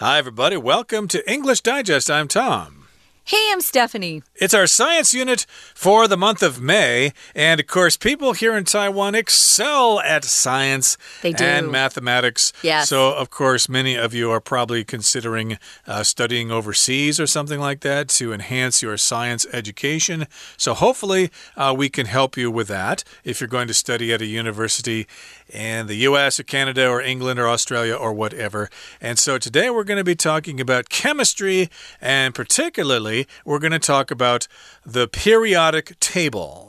Hi, everybody. Welcome to English Digest. I'm Tom. Hey, I'm Stephanie. It's our science unit for the month of May. And of course, people here in Taiwan excel at science they do. and mathematics. Yes. So, of course, many of you are probably considering uh, studying overseas or something like that to enhance your science education. So, hopefully, uh, we can help you with that if you're going to study at a university in the US or Canada or England or Australia or whatever. And so today we're going to be talking about chemistry and particularly we're going to talk about the periodic table.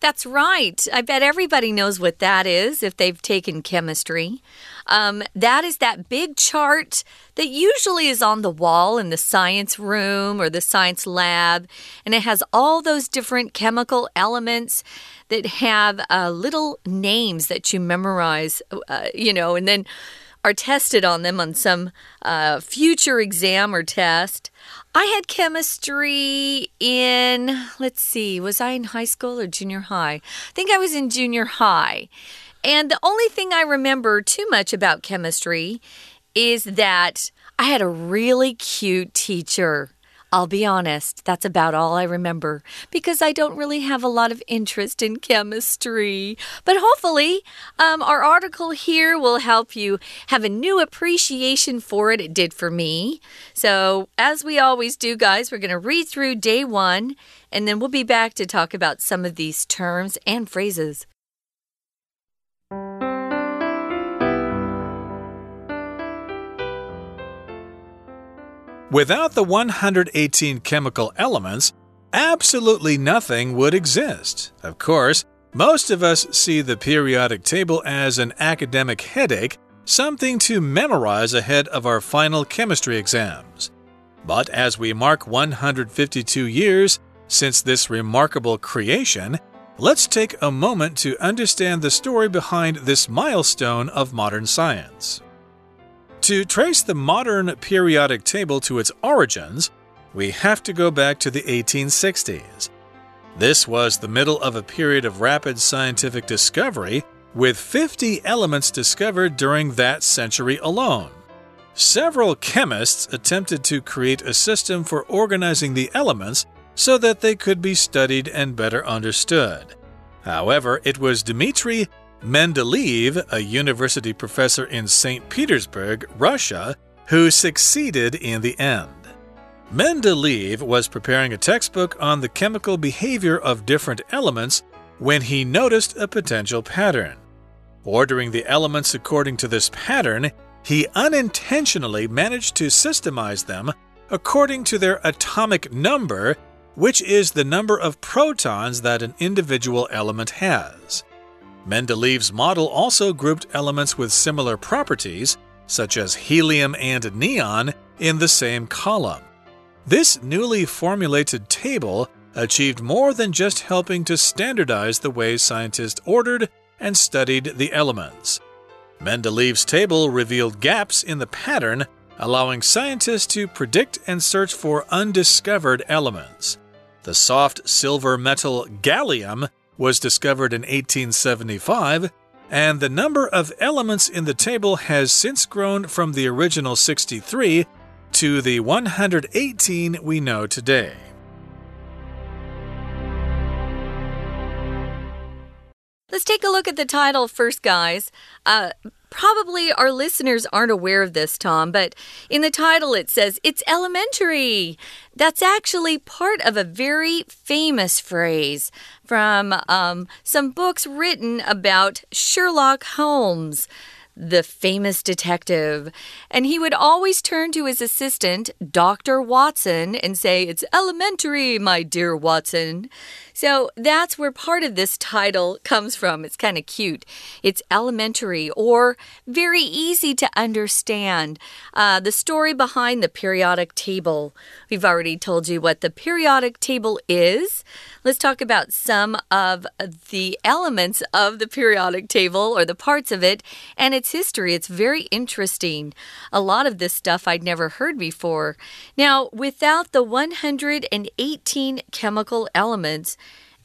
That's right. I bet everybody knows what that is if they've taken chemistry. Um, that is that big chart that usually is on the wall in the science room or the science lab, and it has all those different chemical elements that have uh, little names that you memorize, uh, you know, and then are tested on them on some uh, future exam or test. I had chemistry in, let's see, was I in high school or junior high? I think I was in junior high. And the only thing I remember too much about chemistry is that I had a really cute teacher. I'll be honest, that's about all I remember because I don't really have a lot of interest in chemistry. But hopefully, um, our article here will help you have a new appreciation for it. It did for me. So, as we always do, guys, we're going to read through day one and then we'll be back to talk about some of these terms and phrases. Without the 118 chemical elements, absolutely nothing would exist. Of course, most of us see the periodic table as an academic headache, something to memorize ahead of our final chemistry exams. But as we mark 152 years since this remarkable creation, let's take a moment to understand the story behind this milestone of modern science. To trace the modern periodic table to its origins, we have to go back to the 1860s. This was the middle of a period of rapid scientific discovery, with 50 elements discovered during that century alone. Several chemists attempted to create a system for organizing the elements so that they could be studied and better understood. However, it was Dmitri Mendeleev, a university professor in St. Petersburg, Russia, who succeeded in the end. Mendeleev was preparing a textbook on the chemical behavior of different elements when he noticed a potential pattern. Ordering the elements according to this pattern, he unintentionally managed to systemize them according to their atomic number, which is the number of protons that an individual element has. Mendeleev's model also grouped elements with similar properties, such as helium and neon, in the same column. This newly formulated table achieved more than just helping to standardize the way scientists ordered and studied the elements. Mendeleev's table revealed gaps in the pattern, allowing scientists to predict and search for undiscovered elements. The soft silver metal gallium was discovered in 1875, and the number of elements in the table has since grown from the original 63 to the 118 we know today. Let's take a look at the title first, guys. Uh, Probably our listeners aren't aware of this, Tom, but in the title it says it's elementary. That's actually part of a very famous phrase from um, some books written about Sherlock Holmes the famous detective. And he would always turn to his assistant, Dr. Watson, and say, It's elementary, my dear Watson. So that's where part of this title comes from. It's kind of cute. It's elementary or very easy to understand. Uh, the story behind the periodic table. We've already told you what the periodic table is. Let's talk about some of the elements of the periodic table or the parts of it and its history. It's very interesting. A lot of this stuff I'd never heard before. Now, without the 118 chemical elements,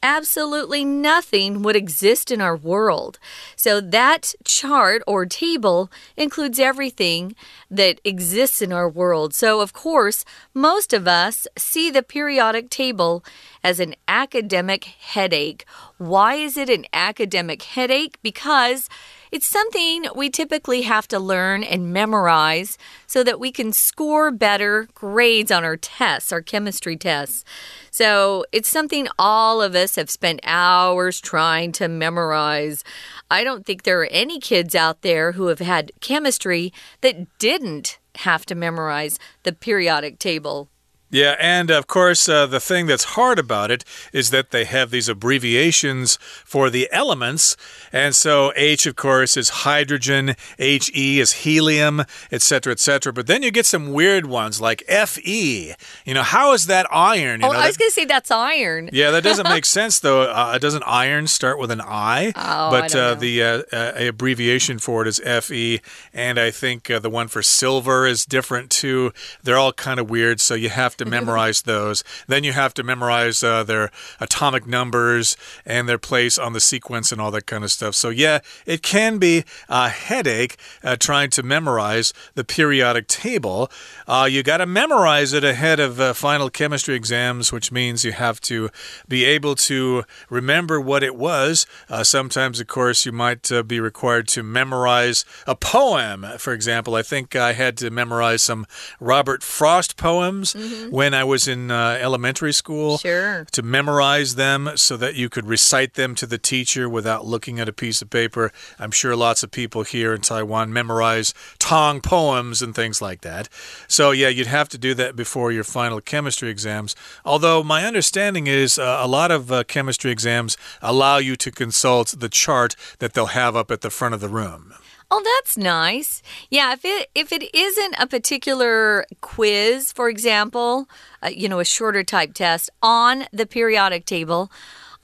absolutely nothing would exist in our world. So that chart or table includes everything that exists in our world. So, of course, most of us see the periodic table as an academic headache. Why is it an academic headache? Because it's something we typically have to learn and memorize so that we can score better grades on our tests, our chemistry tests. So it's something all of us have spent hours trying to memorize. I don't think there are any kids out there who have had chemistry that didn't have to memorize the periodic table. Yeah, and of course, uh, the thing that's hard about it is that they have these abbreviations for the elements. And so H, of course, is hydrogen, HE is helium, etc., etc. But then you get some weird ones like Fe. You know, how is that iron? You oh, know, I was going to say that's iron. Yeah, that doesn't make sense, though. Uh, doesn't iron start with an I? Oh, but I uh, the uh, uh, abbreviation for it is Fe. And I think uh, the one for silver is different too. They're all kind of weird, so you have to memorize those. Then you have to memorize uh, their atomic numbers and their place on the sequence and all that kind of stuff. So, yeah, it can be a headache uh, trying to memorize the periodic table. Uh, you got to memorize it ahead of uh, final chemistry exams, which means you have to be able to remember what it was. Uh, sometimes, of course, you might uh, be required to memorize a poem. For example, I think I had to memorize some Robert Frost poems mm -hmm. When I was in uh, elementary school. Sure. To memorize them so that you could recite them to the teacher without looking at a piece of paper. I'm sure lots of people here in Taiwan memorize Tang poems and things like that. So, yeah, you'd have to do that before your final chemistry exams. Although, my understanding is uh, a lot of uh, chemistry exams allow you to consult the chart that they'll have up at the front of the room. Oh, that's nice. Yeah, if it if it isn't a particular quiz, for example, uh, you know, a shorter type test on the periodic table,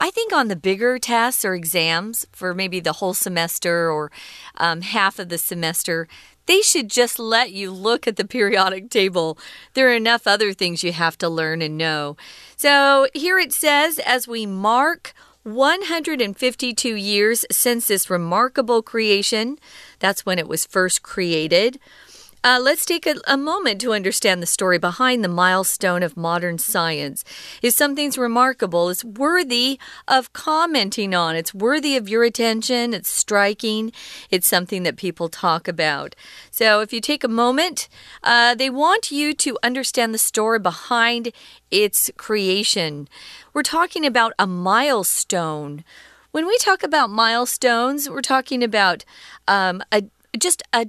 I think on the bigger tests or exams for maybe the whole semester or um, half of the semester, they should just let you look at the periodic table. There are enough other things you have to learn and know. So here it says, as we mark 152 years since this remarkable creation. That's when it was first created. Uh, let's take a, a, moment to understand the story behind the milestone of modern science. If something's remarkable, it's worthy of commenting on. It's worthy of your attention. It's striking. It's something that people talk about. So if you take a moment, uh, they want you to understand the story behind its creation. We're talking about a milestone. When we talk about milestones, we're talking about um, a just a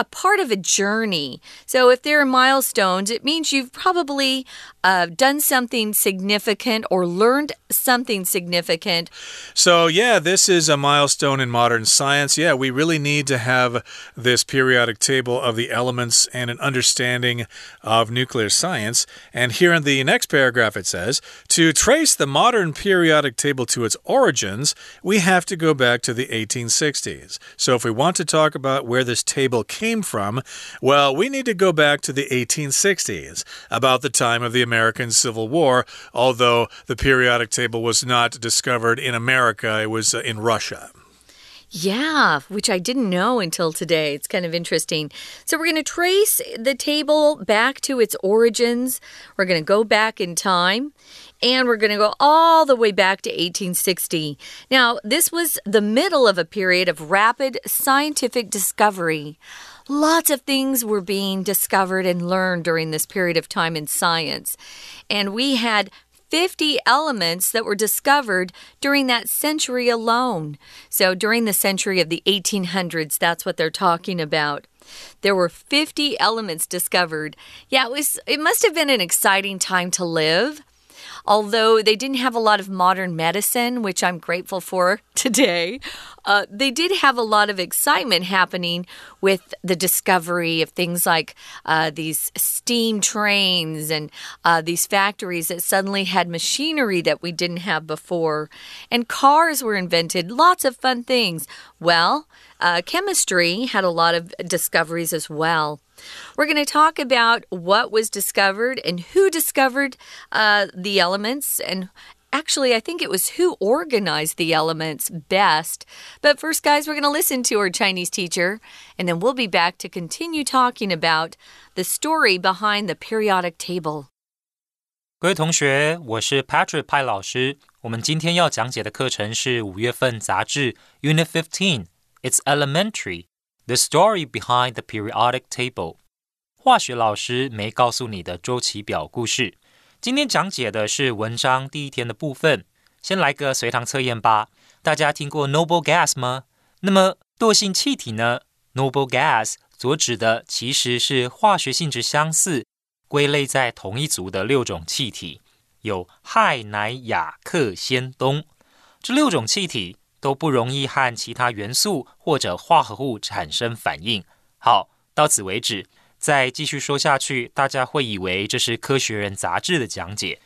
a part of a journey. So if there are milestones, it means you've probably uh, done something significant or learned something significant. So, yeah, this is a milestone in modern science. Yeah, we really need to have this periodic table of the elements and an understanding of nuclear science. And here in the next paragraph, it says to trace the modern periodic table to its origins, we have to go back to the 1860s. So, if we want to talk about where this table came from? Well, we need to go back to the 1860s, about the time of the American Civil War, although the periodic table was not discovered in America, it was uh, in Russia. Yeah, which I didn't know until today. It's kind of interesting. So, we're going to trace the table back to its origins. We're going to go back in time and we're going to go all the way back to 1860. Now, this was the middle of a period of rapid scientific discovery. Lots of things were being discovered and learned during this period of time in science. And we had 50 elements that were discovered during that century alone. So, during the century of the 1800s, that's what they're talking about. There were 50 elements discovered. Yeah, it was it must have been an exciting time to live. Although they didn't have a lot of modern medicine, which I'm grateful for today, uh, they did have a lot of excitement happening with the discovery of things like uh, these steam trains and uh, these factories that suddenly had machinery that we didn't have before. And cars were invented, lots of fun things. Well, uh, chemistry had a lot of discoveries as well. We're going to talk about what was discovered and who discovered uh, the elements and Actually, I think it was who organized the elements best. But first, guys, we're going to listen to our Chinese teacher, and then we'll be back to continue talking about the story behind the periodic table. 各位同学，我是 Patrick 派老师。我们今天要讲解的课程是五月份杂志 Unit Fifteen。It's elementary. The story behind the periodic table. 化学老师没告诉你的周期表故事。今天讲解的是文章第一天的部分。先来个随堂测验吧。大家听过 noble gas 吗？那么惰性气体呢？noble gas 所指的其实是化学性质相似、归类在同一族的六种气体，有氦、氖、氩、氪、氙、氡。这六种气体都不容易和其他元素或者化合物产生反应。好，到此为止。再继续说下去，大家会以为这是《科学人》杂志的讲解。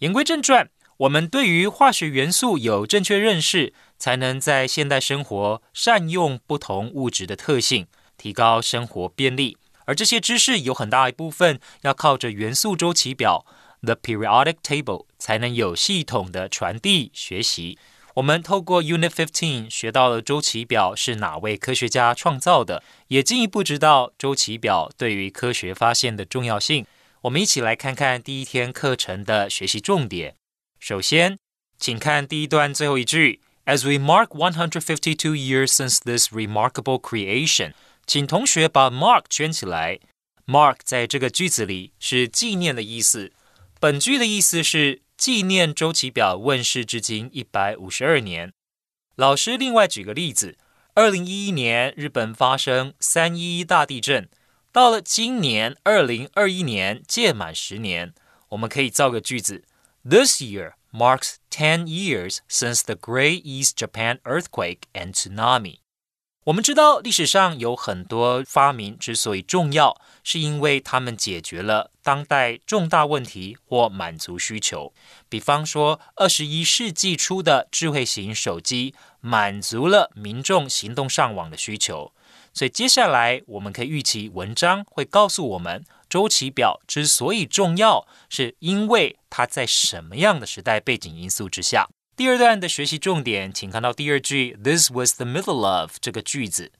言归正传，我们对于化学元素有正确认识，才能在现代生活善用不同物质的特性，提高生活便利。而这些知识有很大一部分要靠着元素周期表 （the periodic table） 才能有系统的传递学习。我们透过 Unit Fifteen 学到了周期表是哪位科学家创造的，也进一步知道周期表对于科学发现的重要性。我们一起来看看第一天课程的学习重点。首先，请看第一段最后一句：As we mark 152 years since this remarkable creation，请同学把 mark 圈起来。mark 在这个句子里是纪念的意思。本句的意思是。纪念周期表问世至今一百五十二年。老师另外举个例子：二零一一年日本发生三一一大地震，到了今年二零二一年届满十年，我们可以造个句子：This year marks ten years since the Great East Japan earthquake and tsunami. 我们知道历史上有很多发明之所以重要，是因为他们解决了当代重大问题或满足需求。比方说，二十一世纪初的智慧型手机满足了民众行动上网的需求。所以接下来我们可以预期文章会告诉我们，周期表之所以重要，是因为它在什么样的时代背景因素之下。第二段的学习重点，请看到第二句，This was the middle of 这个句子。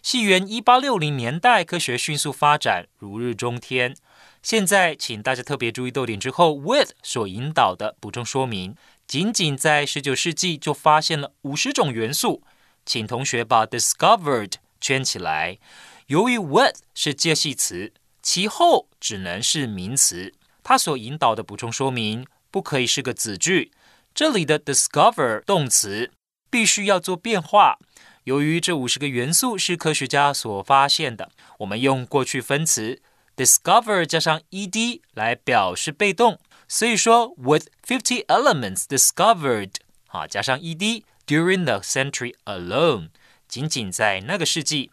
系元一八六零年代，科学迅速发展，如日中天。现在，请大家特别注意逗点之后，with 所引导的补充说明，仅仅在十九世纪就发现了五十种元素。请同学把 discovered 圈起来。由于 with 是介系词，其后只能是名词，它所引导的补充说明不可以是个子句。这里的 discover 动词必须要做变化。由于这五十个元素是科学家所发现的，我们用过去分词 discover 加上 ed 来表示被动。所以说，with fifty elements discovered，啊，加上 ed during the century alone，仅仅在那个世纪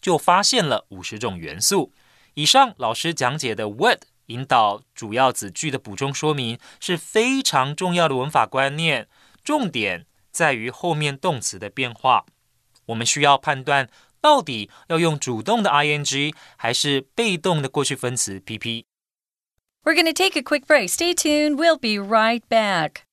就发现了五十种元素。以上老师讲解的 with。 引导主要子句的补充说明是非常重要的文法观念，重点在于后面动词的变化。我们需要判断到底要用主动的 ing 还是被动的过去分词 pp。We're going to take a quick break. Stay tuned. We'll be right back.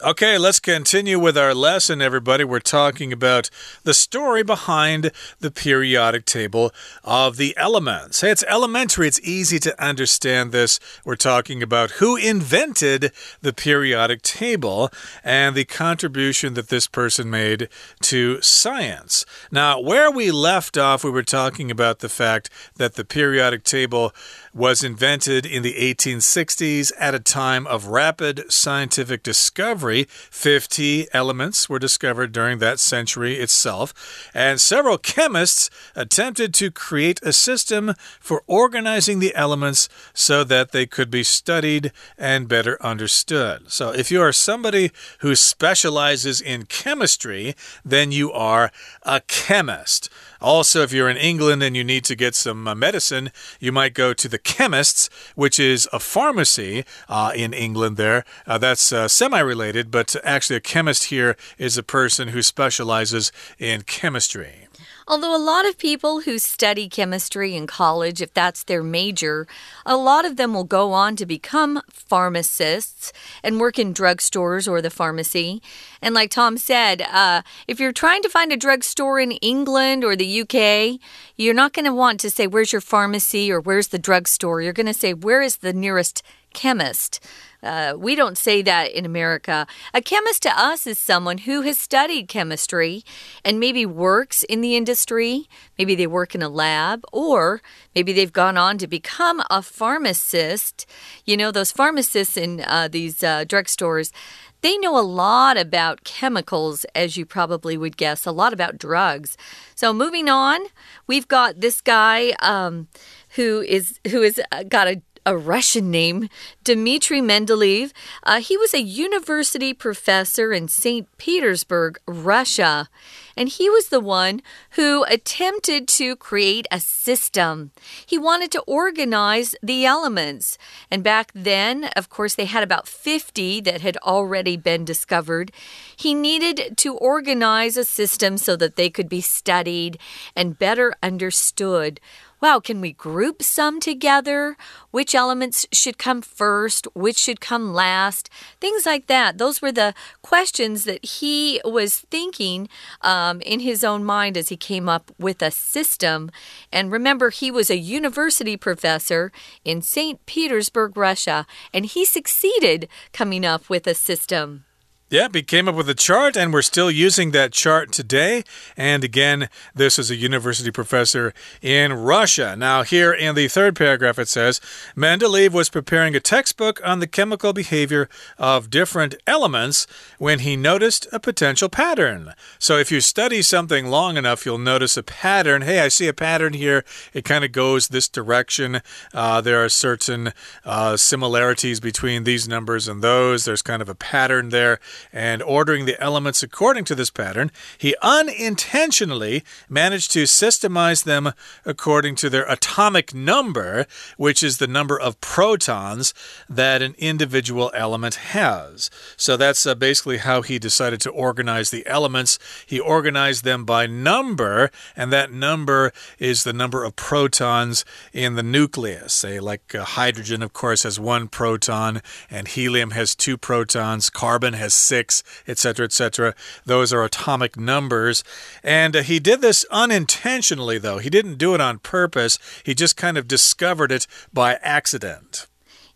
Okay, let's continue with our lesson, everybody. We're talking about the story behind the periodic table of the elements. Hey, it's elementary, it's easy to understand this. We're talking about who invented the periodic table and the contribution that this person made to science. Now, where we left off, we were talking about the fact that the periodic table was invented in the 1860s at a time of rapid scientific discovery. 50 elements were discovered during that century itself, and several chemists attempted to create a system for organizing the elements so that they could be studied and better understood. So, if you are somebody who specializes in chemistry, then you are a chemist. Also, if you're in England and you need to get some uh, medicine, you might go to the chemist's, which is a pharmacy uh, in England there. Uh, that's uh, semi related, but actually, a chemist here is a person who specializes in chemistry. Although a lot of people who study chemistry in college, if that's their major, a lot of them will go on to become pharmacists and work in drugstores or the pharmacy. And like Tom said, uh, if you're trying to find a drugstore in England or the UK, you're not going to want to say, Where's your pharmacy or where's the drugstore? You're going to say, Where is the nearest chemist? Uh, we don't say that in America. A chemist to us is someone who has studied chemistry and maybe works in the industry. Maybe they work in a lab, or maybe they've gone on to become a pharmacist. You know, those pharmacists in uh, these uh, drugstores. They know a lot about chemicals, as you probably would guess, a lot about drugs. So, moving on, we've got this guy um, who is who has uh, got a a Russian name, Dmitry Mendeleev. Uh, he was a university professor in St. Petersburg, Russia. And he was the one who attempted to create a system. He wanted to organize the elements. And back then, of course, they had about 50 that had already been discovered. He needed to organize a system so that they could be studied and better understood wow, can we group some together? Which elements should come first? Which should come last? Things like that. Those were the questions that he was thinking um, in his own mind as he came up with a system. And remember, he was a university professor in St. Petersburg, Russia, and he succeeded coming up with a system. Yep, he came up with a chart, and we're still using that chart today. And again, this is a university professor in Russia. Now, here in the third paragraph, it says Mendeleev was preparing a textbook on the chemical behavior of different elements when he noticed a potential pattern. So, if you study something long enough, you'll notice a pattern. Hey, I see a pattern here. It kind of goes this direction. Uh, there are certain uh, similarities between these numbers and those. There's kind of a pattern there and ordering the elements according to this pattern, he unintentionally managed to systemize them according to their atomic number, which is the number of protons that an individual element has. So that's uh, basically how he decided to organize the elements. He organized them by number, and that number is the number of protons in the nucleus. Say, like uh, hydrogen, of course, has one proton, and helium has two protons, carbon has six, etc., etc. Those are atomic numbers. And uh, he did this unintentionally, though. He didn't do it on purpose, he just kind of discovered it by accident.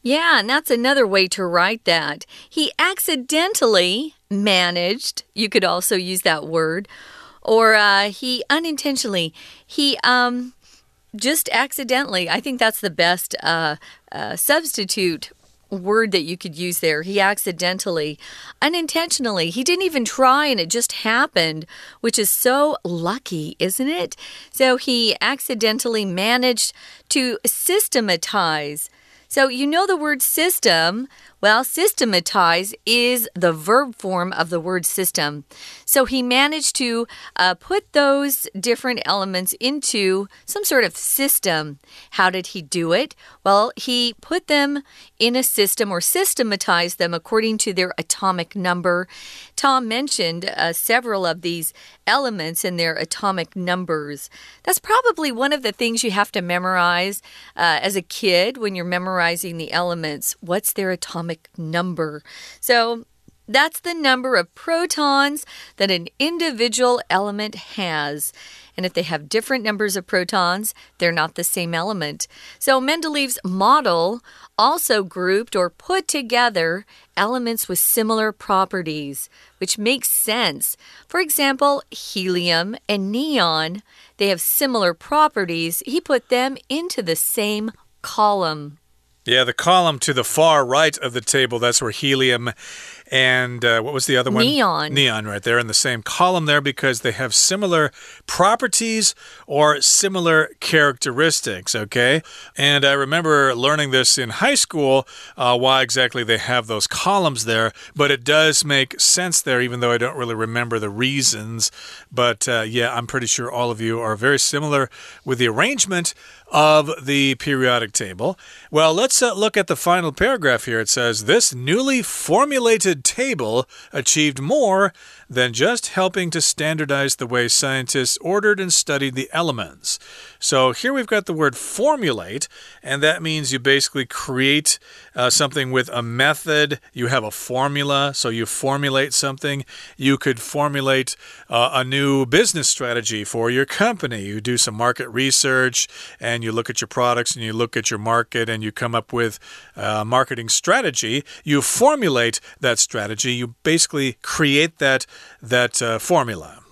Yeah, and that's another way to write that. He accidentally managed, you could also use that word, or uh, he unintentionally, he, um, just accidentally. I think that's the best uh, uh, substitute word that you could use there. He accidentally, unintentionally, he didn't even try and it just happened, which is so lucky, isn't it? So he accidentally managed to systematize. So you know the word system well, systematize is the verb form of the word system. So he managed to uh, put those different elements into some sort of system. How did he do it? Well, he put them in a system or systematized them according to their atomic number. Tom mentioned uh, several of these elements and their atomic numbers. That's probably one of the things you have to memorize uh, as a kid when you're memorizing the elements. What's their atomic atomic number. So that's the number of protons that an individual element has. And if they have different numbers of protons, they're not the same element. So Mendeleev's model also grouped or put together elements with similar properties, which makes sense. For example, helium and neon, they have similar properties. He put them into the same column. Yeah, the column to the far right of the table, that's where helium and uh, what was the other one? Neon. Neon, right there in the same column there because they have similar properties or similar characteristics, okay? And I remember learning this in high school, uh, why exactly they have those columns there, but it does make sense there, even though I don't really remember the reasons. But uh, yeah, I'm pretty sure all of you are very similar with the arrangement of the periodic table. Well, let's uh, look at the final paragraph here. It says, This newly formulated table achieved more than just helping to standardize the way scientists ordered and studied the elements. So here we've got the word formulate, and that means you basically create uh, something with a method. You have a formula, so you formulate something. You could formulate uh, a new business strategy for your company. You do some market research and you look at your products and you look at your market and you come up with a marketing strategy. You formulate that strategy. You basically create that that uh, formula.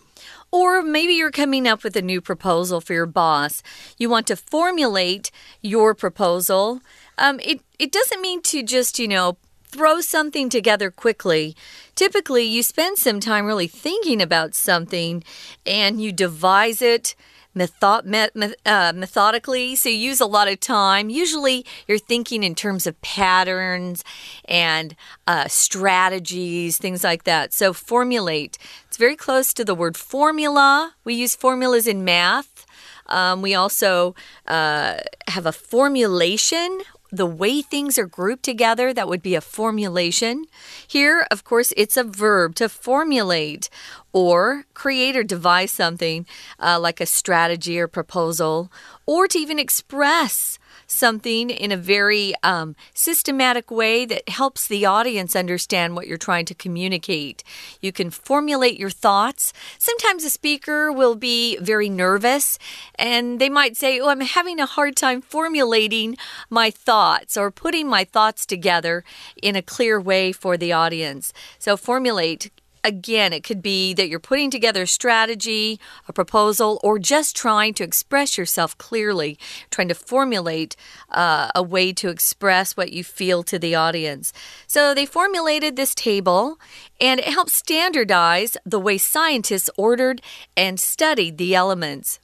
Or maybe you're coming up with a new proposal for your boss. You want to formulate your proposal. Um, it, it doesn't mean to just, you know, throw something together quickly. Typically, you spend some time really thinking about something and you devise it method, me, uh, methodically. So you use a lot of time. Usually you're thinking in terms of patterns and uh, strategies, things like that. So formulate. It's very close to the word formula. We use formulas in math. Um, we also uh, have a formulation the way things are grouped together, that would be a formulation. Here, of course, it's a verb to formulate or create or devise something uh, like a strategy or proposal, or to even express something in a very um, systematic way that helps the audience understand what you're trying to communicate. You can formulate your thoughts. Sometimes a speaker will be very nervous and they might say, Oh, I'm having a hard time formulating my thoughts or putting my thoughts together in a clear way for the audience. So, formulate Again, it could be that you're putting together a strategy, a proposal, or just trying to express yourself clearly, trying to formulate uh, a way to express what you feel to the audience. So they formulated this table, and it helps standardize the way scientists ordered and studied the elements.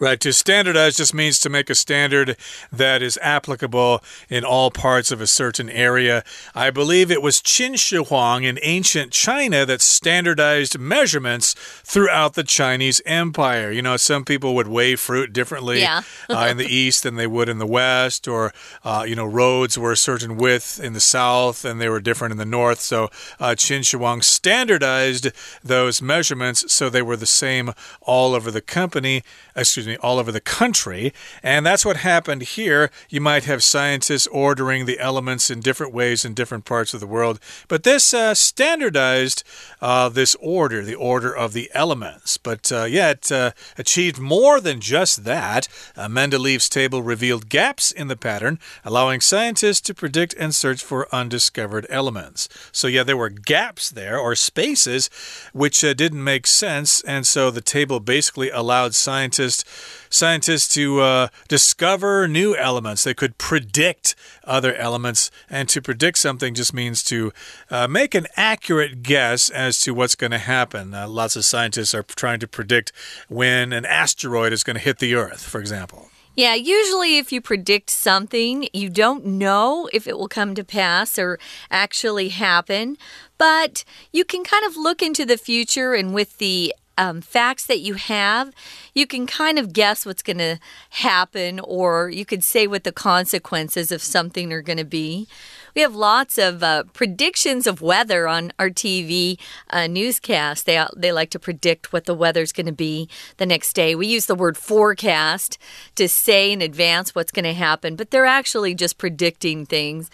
Right. To standardize just means to make a standard that is applicable in all parts of a certain area. I believe it was Qin Shi Huang in ancient China that standardized measurements throughout the Chinese Empire. You know, some people would weigh fruit differently yeah. uh, in the East than they would in the West, or, uh, you know, roads were a certain width in the South and they were different in the North. So uh, Qin Shi Huang standardized those measurements so they were the same all over the company excuse me, all over the country. And that's what happened here. You might have scientists ordering the elements in different ways in different parts of the world. But this uh, standardized uh, this order, the order of the elements. But uh, yeah, it uh, achieved more than just that. Uh, Mendeleev's table revealed gaps in the pattern, allowing scientists to predict and search for undiscovered elements. So yeah, there were gaps there or spaces which uh, didn't make sense. And so the table basically allowed scientists scientists to uh, discover new elements. They could predict other elements, and to predict something just means to uh, make an accurate guess as to what's going to happen. Uh, lots of scientists are trying to predict when an asteroid is going to hit the Earth, for example. Yeah, usually if you predict something, you don't know if it will come to pass or actually happen, but you can kind of look into the future and with the um, facts that you have, you can kind of guess what's going to happen, or you could say what the consequences of something are going to be. We have lots of uh, predictions of weather on our TV uh, newscast. They, they like to predict what the weather's going to be the next day. We use the word forecast to say in advance what's going to happen, but they're actually just predicting things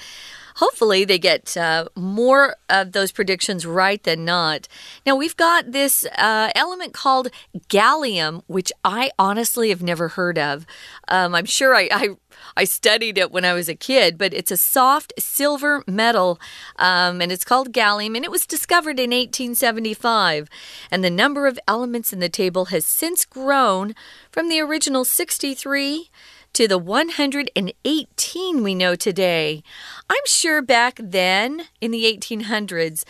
hopefully they get uh, more of those predictions right than not. Now, we've got this uh, element called gallium, which I honestly have never heard of. Um, I'm sure I, I, I, studied it when I was a kid, but it's a soft silver metal um, and it's called gallium, and it was discovered in 1875. And the number of elements in the table has since grown from the original 63 to the 118 we know today. I'm sure back then, in the 1800s,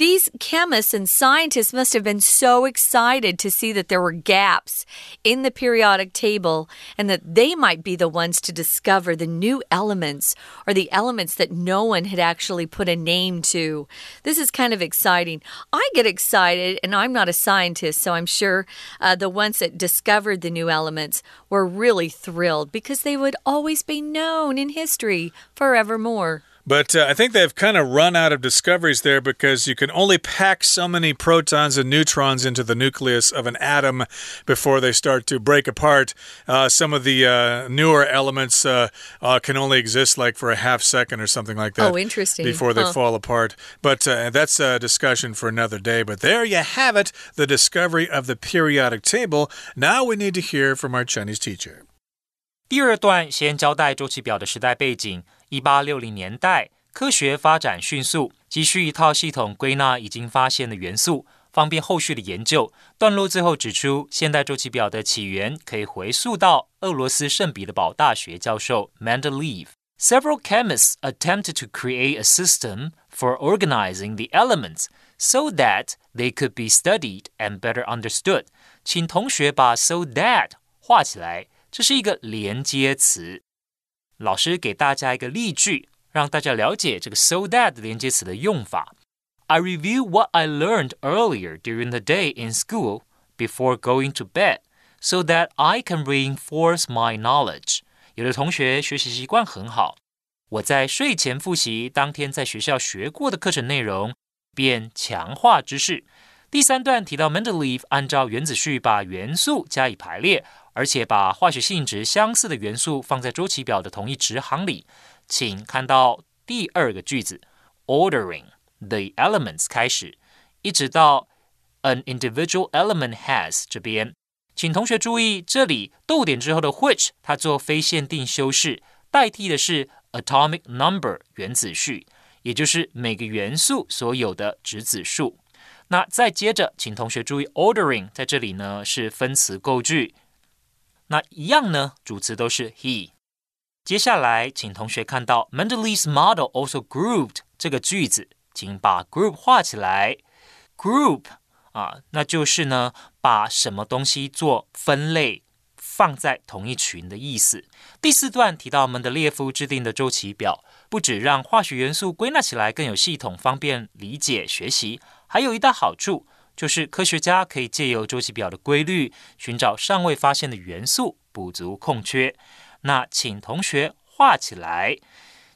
these chemists and scientists must have been so excited to see that there were gaps in the periodic table and that they might be the ones to discover the new elements or the elements that no one had actually put a name to. This is kind of exciting. I get excited, and I'm not a scientist, so I'm sure uh, the ones that discovered the new elements were really thrilled because they would always be known in history forevermore. But uh, I think they've kind of run out of discoveries there because you can only pack so many protons and neutrons into the nucleus of an atom before they start to break apart. Uh, some of the uh, newer elements uh, uh, can only exist like for a half second or something like that. Oh, interesting. Before they huh. fall apart. But uh, that's a discussion for another day. But there you have it the discovery of the periodic table. Now we need to hear from our Chinese teacher. 第二段先交代周期表的时代背景。 一八六零年代，科学发展迅速，急需一套系统归纳已经发现的元素，方便后续的研究。段落最后指出，现代周期表的起源可以回溯到俄罗斯圣彼得堡大学教授 Mendeleev。Several chemists attempted to create a system for organizing the elements so that they could be studied and better understood。请同学把 so that 画起来。这是一个连接词。老师给大家一个例句，让大家了解这个 so that 连接词的用法。I review what I learned earlier during the day in school before going to bed, so that I can reinforce my knowledge。有的同学学习习惯很好，我在睡前复习当天在学校学过的课程内容，便强化知识。第三段提到 Mendeleev 按照原子序把元素加以排列。而且把化学性质相似的元素放在周期表的同一值行里，请看到第二个句子，ordering the elements 开始，一直到 an individual element has 这边，请同学注意这里逗点之后的 which 它做非限定修饰，代替的是 atomic number 原子序，也就是每个元素所有的质子数。那再接着，请同学注意 ordering 在这里呢是分词构句。那一样呢，主词都是 he。接下来，请同学看到 Mendeleev's model also grouped 这个句子，请把 group 画起来。group 啊，那就是呢，把什么东西做分类，放在同一群的意思。第四段提到门德列夫制定的周期表，不止让化学元素归纳起来更有系统，方便理解学习，还有一大好处。就是科学家可以借由周期表的规律，寻找尚未发现的元素，补足空缺。那请同学画起来，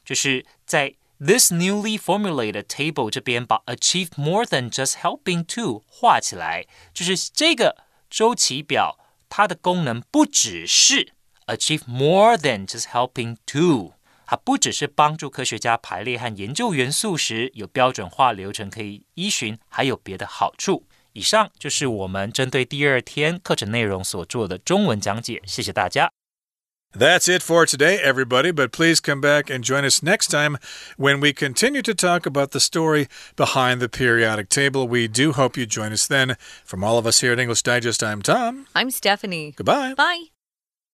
就是在 this newly formulated table 这边把 achieve more than just helping to 画起来，就是这个周期表它的功能不只是 achieve more than just helping to。它不只是帮助科学家排列和研究元素时有标准化流程可以依循，还有别的好处。以上就是我们针对第二天课程内容所做的中文讲解，谢谢大家。That's it for today, everybody. But please come back and join us next time when we continue to talk about the story behind the periodic table. We do hope you join us then. From all of us here at English Digest, I'm Tom. I'm Stephanie. Goodbye. Bye.